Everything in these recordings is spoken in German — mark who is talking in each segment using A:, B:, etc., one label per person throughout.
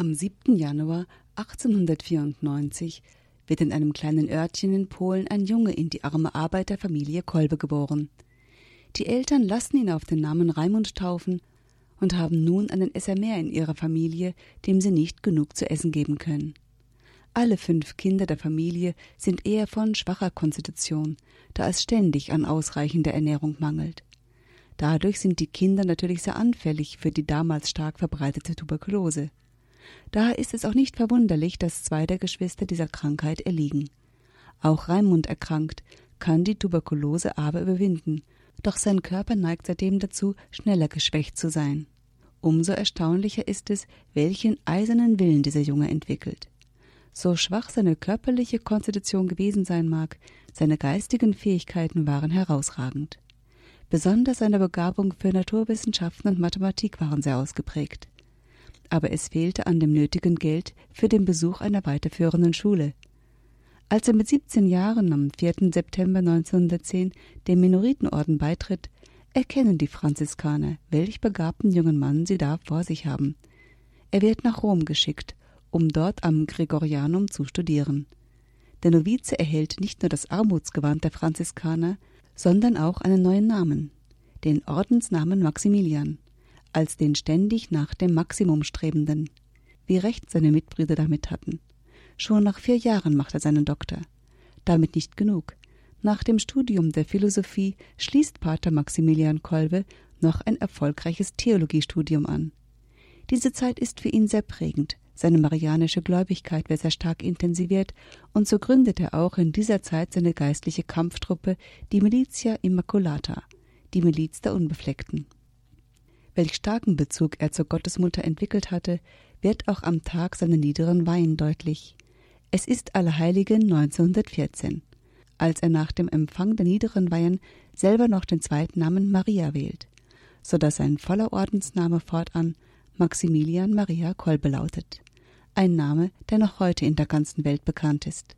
A: Am 7. Januar 1894 wird in einem kleinen Örtchen in Polen ein Junge in die arme Arbeiterfamilie Kolbe geboren. Die Eltern lassen ihn auf den Namen Raimund taufen und haben nun einen Esser mehr in ihrer Familie, dem sie nicht genug zu essen geben können. Alle fünf Kinder der Familie sind eher von schwacher Konstitution, da es ständig an ausreichender Ernährung mangelt. Dadurch sind die Kinder natürlich sehr anfällig für die damals stark verbreitete Tuberkulose. Daher ist es auch nicht verwunderlich, dass zwei der Geschwister dieser Krankheit erliegen. Auch Raimund erkrankt, kann die Tuberkulose aber überwinden, doch sein Körper neigt seitdem dazu, schneller geschwächt zu sein. Umso erstaunlicher ist es, welchen eisernen Willen dieser Junge entwickelt. So schwach seine körperliche Konstitution gewesen sein mag, seine geistigen Fähigkeiten waren herausragend. Besonders seine Begabung für Naturwissenschaften und Mathematik waren sehr ausgeprägt aber es fehlte an dem nötigen Geld für den Besuch einer weiterführenden Schule. Als er mit 17 Jahren am 4. September 1910 dem Minoritenorden beitritt, erkennen die Franziskaner, welch begabten jungen Mann sie da vor sich haben. Er wird nach Rom geschickt, um dort am Gregorianum zu studieren. Der Novize erhält nicht nur das Armutsgewand der Franziskaner, sondern auch einen neuen Namen, den Ordensnamen Maximilian als den ständig nach dem Maximum strebenden, wie recht seine Mitbrüder damit hatten. Schon nach vier Jahren macht er seinen Doktor. Damit nicht genug. Nach dem Studium der Philosophie schließt Pater Maximilian Kolbe noch ein erfolgreiches Theologiestudium an. Diese Zeit ist für ihn sehr prägend, seine marianische Gläubigkeit wird sehr stark intensiviert, und so gründet er auch in dieser Zeit seine geistliche Kampftruppe, die Militia Immaculata, die Miliz der Unbefleckten welch starken Bezug er zur Gottesmutter entwickelt hatte, wird auch am Tag seiner niederen Weihen deutlich. Es ist Allerheiligen 1914, als er nach dem Empfang der niederen Weihen selber noch den zweiten Namen Maria wählt, so dass sein voller Ordensname fortan Maximilian Maria Kolbe lautet, ein Name, der noch heute in der ganzen Welt bekannt ist.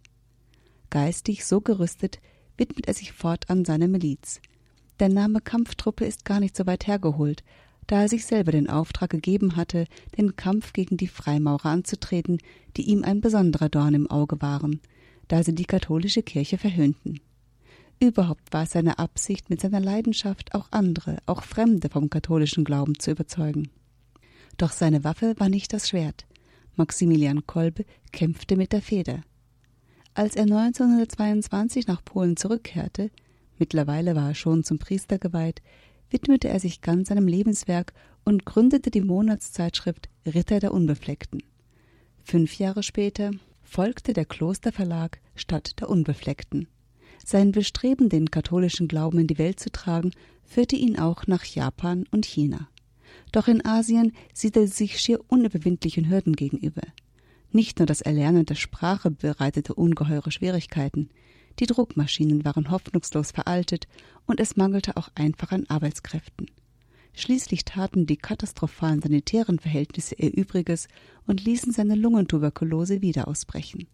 A: Geistig so gerüstet widmet er sich fortan seiner Miliz. Der Name Kampftruppe ist gar nicht so weit hergeholt, da er sich selber den Auftrag gegeben hatte, den Kampf gegen die Freimaurer anzutreten, die ihm ein besonderer Dorn im Auge waren, da sie die katholische Kirche verhöhnten. Überhaupt war es seine Absicht, mit seiner Leidenschaft auch andere, auch Fremde vom katholischen Glauben zu überzeugen. Doch seine Waffe war nicht das Schwert. Maximilian Kolbe kämpfte mit der Feder. Als er 1922 nach Polen zurückkehrte, mittlerweile war er schon zum Priester geweiht, widmete er sich ganz seinem Lebenswerk und gründete die Monatszeitschrift Ritter der Unbefleckten. Fünf Jahre später folgte der Klosterverlag Stadt der Unbefleckten. Sein Bestreben, den katholischen Glauben in die Welt zu tragen, führte ihn auch nach Japan und China. Doch in Asien sieht er sich schier unüberwindlichen Hürden gegenüber. Nicht nur das Erlernen der Sprache bereitete ungeheure Schwierigkeiten, die Druckmaschinen waren hoffnungslos veraltet und es mangelte auch einfach an Arbeitskräften. Schließlich taten die katastrophalen sanitären Verhältnisse ihr Übriges und ließen seine Lungentuberkulose wieder ausbrechen.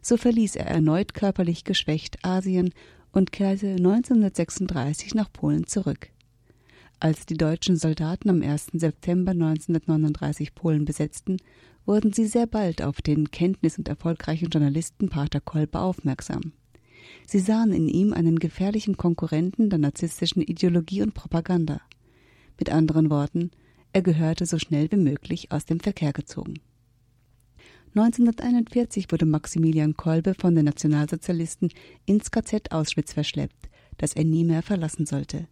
A: So verließ er erneut körperlich geschwächt Asien und kehrte 1936 nach Polen zurück. Als die deutschen Soldaten am 1. September 1939 Polen besetzten, wurden sie sehr bald auf den kenntnis- und erfolgreichen Journalisten Pater Kolbe aufmerksam. Sie sahen in ihm einen gefährlichen Konkurrenten der narzisstischen Ideologie und Propaganda. Mit anderen Worten, er gehörte so schnell wie möglich aus dem Verkehr gezogen. 1941 wurde Maximilian Kolbe von den Nationalsozialisten ins KZ Auschwitz verschleppt, das er nie mehr verlassen sollte.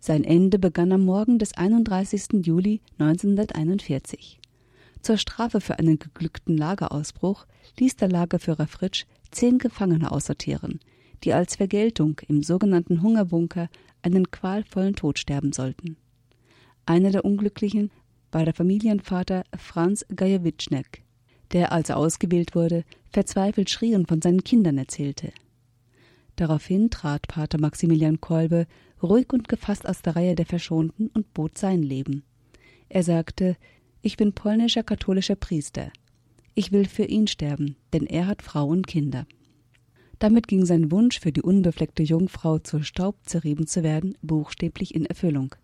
A: Sein Ende begann am Morgen des 31. Juli 1941. Zur Strafe für einen geglückten Lagerausbruch ließ der Lagerführer Fritsch zehn Gefangene aussortieren, die als Vergeltung im sogenannten Hungerbunker einen qualvollen Tod sterben sollten. Einer der Unglücklichen war der Familienvater Franz Gajewitschnek, der, als er ausgewählt wurde, verzweifelt schrie und von seinen Kindern erzählte. Daraufhin trat Pater Maximilian Kolbe ruhig und gefasst aus der Reihe der Verschonten und bot sein Leben. Er sagte, ich bin polnischer katholischer Priester. Ich will für ihn sterben, denn er hat Frau und Kinder. Damit ging sein Wunsch, für die unbefleckte Jungfrau zur Staub zerrieben zu werden, buchstäblich in Erfüllung.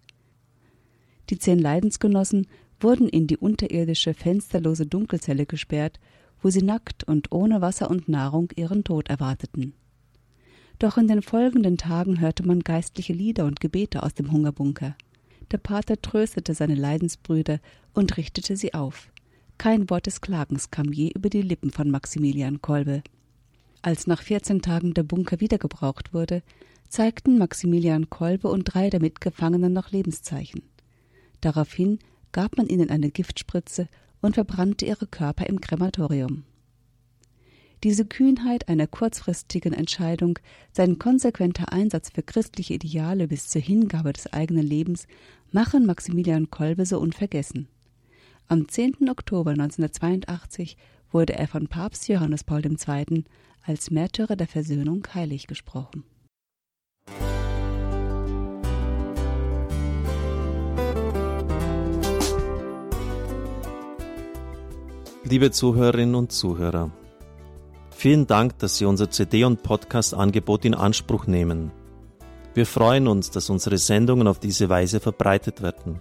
A: Die zehn Leidensgenossen wurden in die unterirdische, fensterlose Dunkelzelle gesperrt, wo sie nackt und ohne Wasser und Nahrung ihren Tod erwarteten. Doch in den folgenden Tagen hörte man geistliche Lieder und Gebete aus dem Hungerbunker. Der Pater tröstete seine Leidensbrüder und richtete sie auf. Kein Wort des Klagens kam je über die Lippen von Maximilian Kolbe. Als nach 14 Tagen der Bunker wieder gebraucht wurde, zeigten Maximilian Kolbe und drei der Mitgefangenen noch Lebenszeichen. Daraufhin gab man ihnen eine Giftspritze und verbrannte ihre Körper im Krematorium. Diese Kühnheit einer kurzfristigen Entscheidung, sein konsequenter Einsatz für christliche Ideale bis zur Hingabe des eigenen Lebens machen Maximilian Kolbe so unvergessen. Am 10. Oktober 1982 wurde er von Papst Johannes Paul II. als Märtyrer der Versöhnung heilig gesprochen.
B: Liebe Zuhörerinnen und Zuhörer, vielen Dank, dass Sie unser CD- und Podcast-Angebot in Anspruch nehmen. Wir freuen uns, dass unsere Sendungen auf diese Weise verbreitet werden.